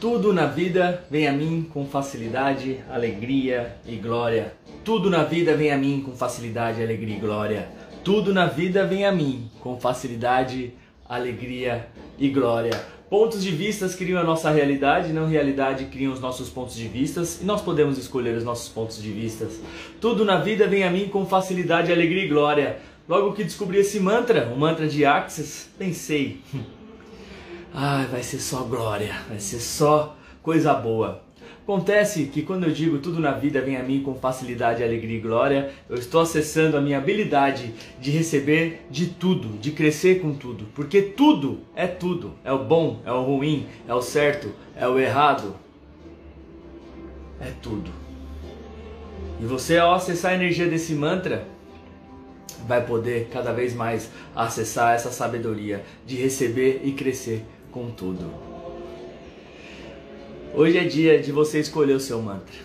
Tudo na vida vem a mim com facilidade, alegria e glória. Tudo na vida vem a mim com facilidade, alegria e glória. Tudo na vida vem a mim com facilidade, alegria e glória. Pontos de vistas criam a nossa realidade, não realidade criam os nossos pontos de vistas e nós podemos escolher os nossos pontos de vistas. Tudo na vida vem a mim com facilidade, alegria e glória. Logo que descobri esse mantra, o mantra de Axis, pensei, ai, vai ser só glória, vai ser só coisa boa. Acontece que quando eu digo tudo na vida vem a mim com facilidade, alegria e glória, eu estou acessando a minha habilidade de receber de tudo, de crescer com tudo, porque tudo é tudo, é o bom, é o ruim, é o certo, é o errado, é tudo. E você ao acessar a energia desse mantra, vai poder cada vez mais acessar essa sabedoria de receber e crescer com tudo. Hoje é dia de você escolher o seu mantra.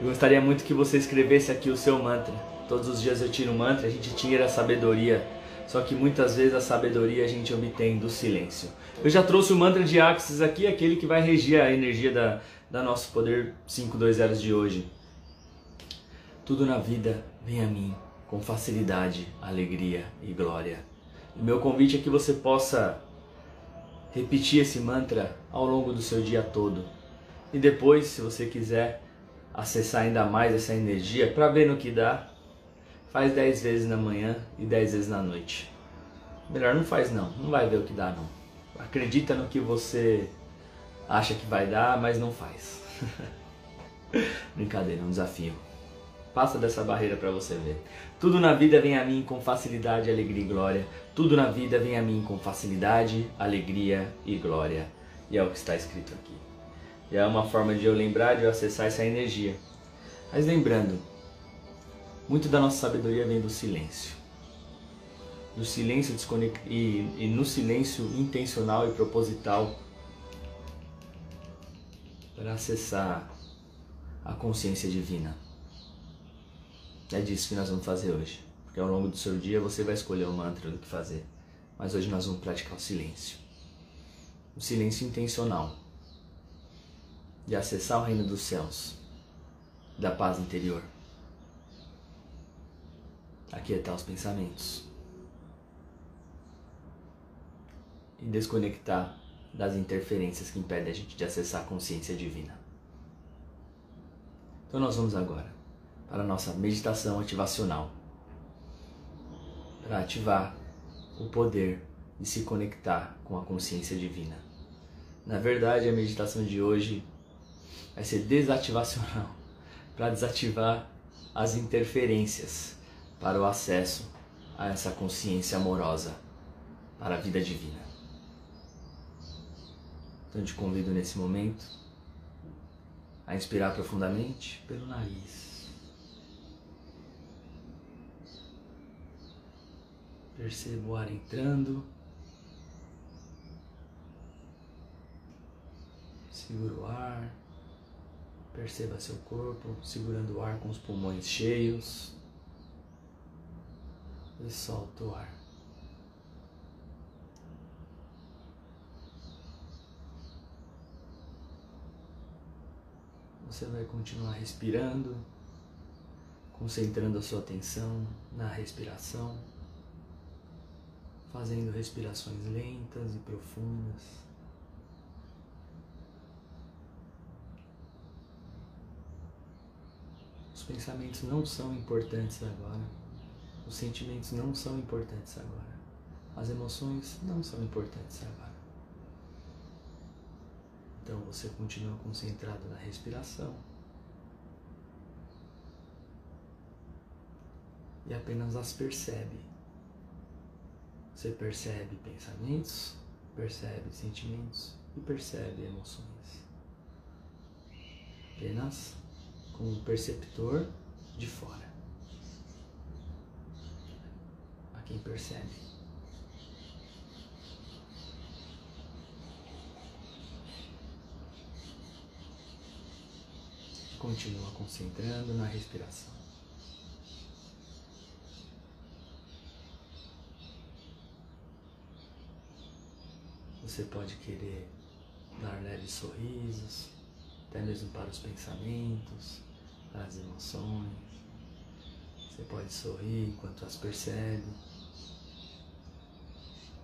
Eu gostaria muito que você escrevesse aqui o seu mantra. Todos os dias eu tiro um mantra, a gente tira a sabedoria. Só que muitas vezes a sabedoria a gente obtém do silêncio. Eu já trouxe o mantra de Axis aqui, aquele que vai regir a energia da, da nosso poder 520 de hoje. Tudo na vida vem a mim com facilidade, alegria e glória. O meu convite é que você possa repetir esse mantra ao longo do seu dia todo. E depois, se você quiser acessar ainda mais essa energia para ver no que dá, faz 10 vezes na manhã e 10 vezes na noite. Melhor não faz não, não vai ver o que dá não. Acredita no que você acha que vai dar, mas não faz. Brincadeira, é um desafio. Passa dessa barreira para você ver. Tudo na vida vem a mim com facilidade, alegria e glória. Tudo na vida vem a mim com facilidade, alegria e glória. E é o que está escrito aqui. E é uma forma de eu lembrar, de eu acessar essa energia. Mas lembrando, muito da nossa sabedoria vem do silêncio. Do silêncio desconect... e, e no silêncio intencional e proposital para acessar a consciência divina. É disso que nós vamos fazer hoje. Porque ao longo do seu dia você vai escolher o mantra do que fazer. Mas hoje nós vamos praticar o silêncio. O silêncio intencional. De acessar o reino dos céus. Da paz interior. Aquietar os pensamentos. E desconectar das interferências que impedem a gente de acessar a consciência divina. Então nós vamos agora para a nossa meditação ativacional. Para ativar o poder de se conectar com a consciência divina. Na verdade, a meditação de hoje vai ser desativacional para desativar as interferências para o acesso a essa consciência amorosa para a vida divina. Então, te convido nesse momento a inspirar profundamente pelo nariz. Perceba o ar entrando. Segura o ar. Perceba seu corpo segurando o ar com os pulmões cheios. E solta o ar. Você vai continuar respirando, concentrando a sua atenção na respiração fazendo respirações lentas e profundas. Os pensamentos não são importantes agora. Os sentimentos não são importantes agora. As emoções não são importantes agora. Então você continua concentrado na respiração. E apenas as percebe. Você percebe pensamentos, percebe sentimentos e percebe emoções. Apenas com um perceptor de fora. A quem percebe. Continua concentrando na respiração. Você pode querer dar leves sorrisos, até mesmo para os pensamentos, para as emoções. Você pode sorrir enquanto as percebe,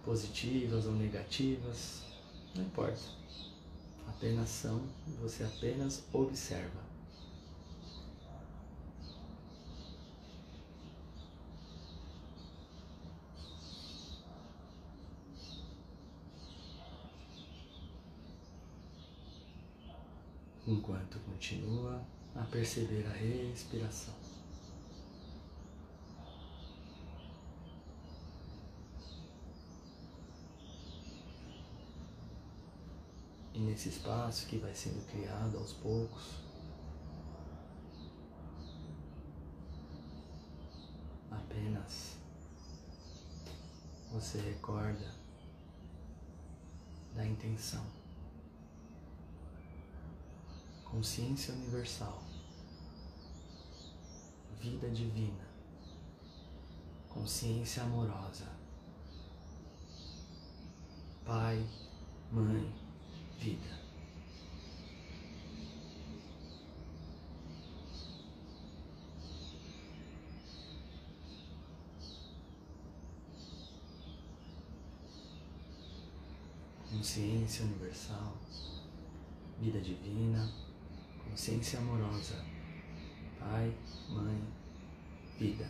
positivas ou negativas, não importa. Apenas são você apenas observa. Enquanto continua a perceber a respiração. E nesse espaço que vai sendo criado aos poucos, apenas você recorda da intenção consciência universal, vida divina, consciência amorosa, Pai, Mãe, vida. Consciência universal, vida divina consciência amorosa, Pai, Mãe, Vida.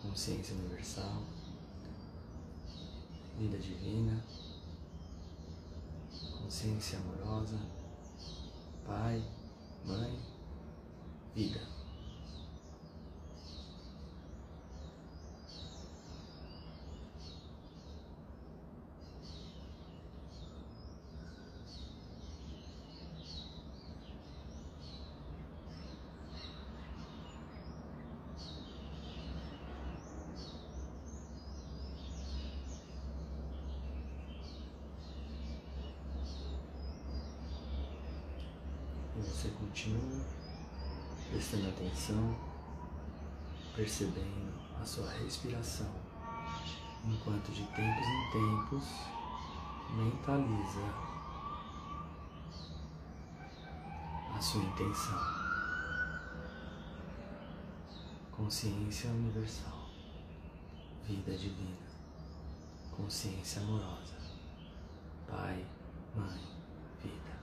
Consciência universal, vida divina, consciência amorosa. Pai, Mãe, Vida. E você continua prestando atenção, percebendo a sua respiração, enquanto de tempos em tempos mentaliza a sua intenção. Consciência universal, vida divina, consciência amorosa, Pai, Mãe, vida.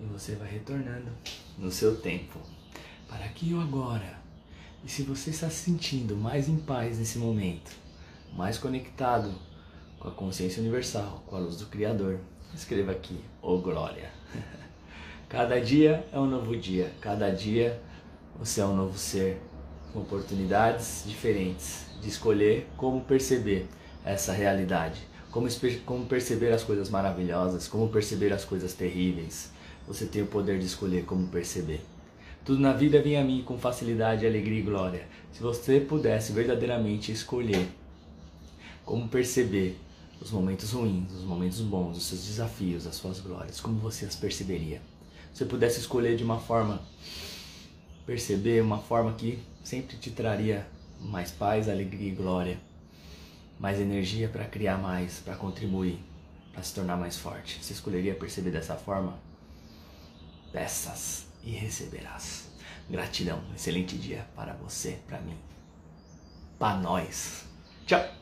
E você vai retornando no seu tempo para aqui ou agora. E se você está se sentindo mais em paz nesse momento, mais conectado com a consciência universal, com a luz do Criador, escreva aqui, ô oh glória. Cada dia é um novo dia, cada dia você é um novo ser, com oportunidades diferentes de escolher como perceber essa realidade, como, como perceber as coisas maravilhosas, como perceber as coisas terríveis você tem o poder de escolher como perceber. Tudo na vida vem a mim com facilidade, alegria e glória. Se você pudesse verdadeiramente escolher como perceber os momentos ruins, os momentos bons, os seus desafios, as suas glórias, como você as perceberia? Se você pudesse escolher de uma forma, perceber uma forma que sempre te traria mais paz, alegria e glória, mais energia para criar mais, para contribuir, para se tornar mais forte. Você escolheria perceber dessa forma? Peças e receberás. Gratidão, excelente dia para você, para mim, para nós. Tchau!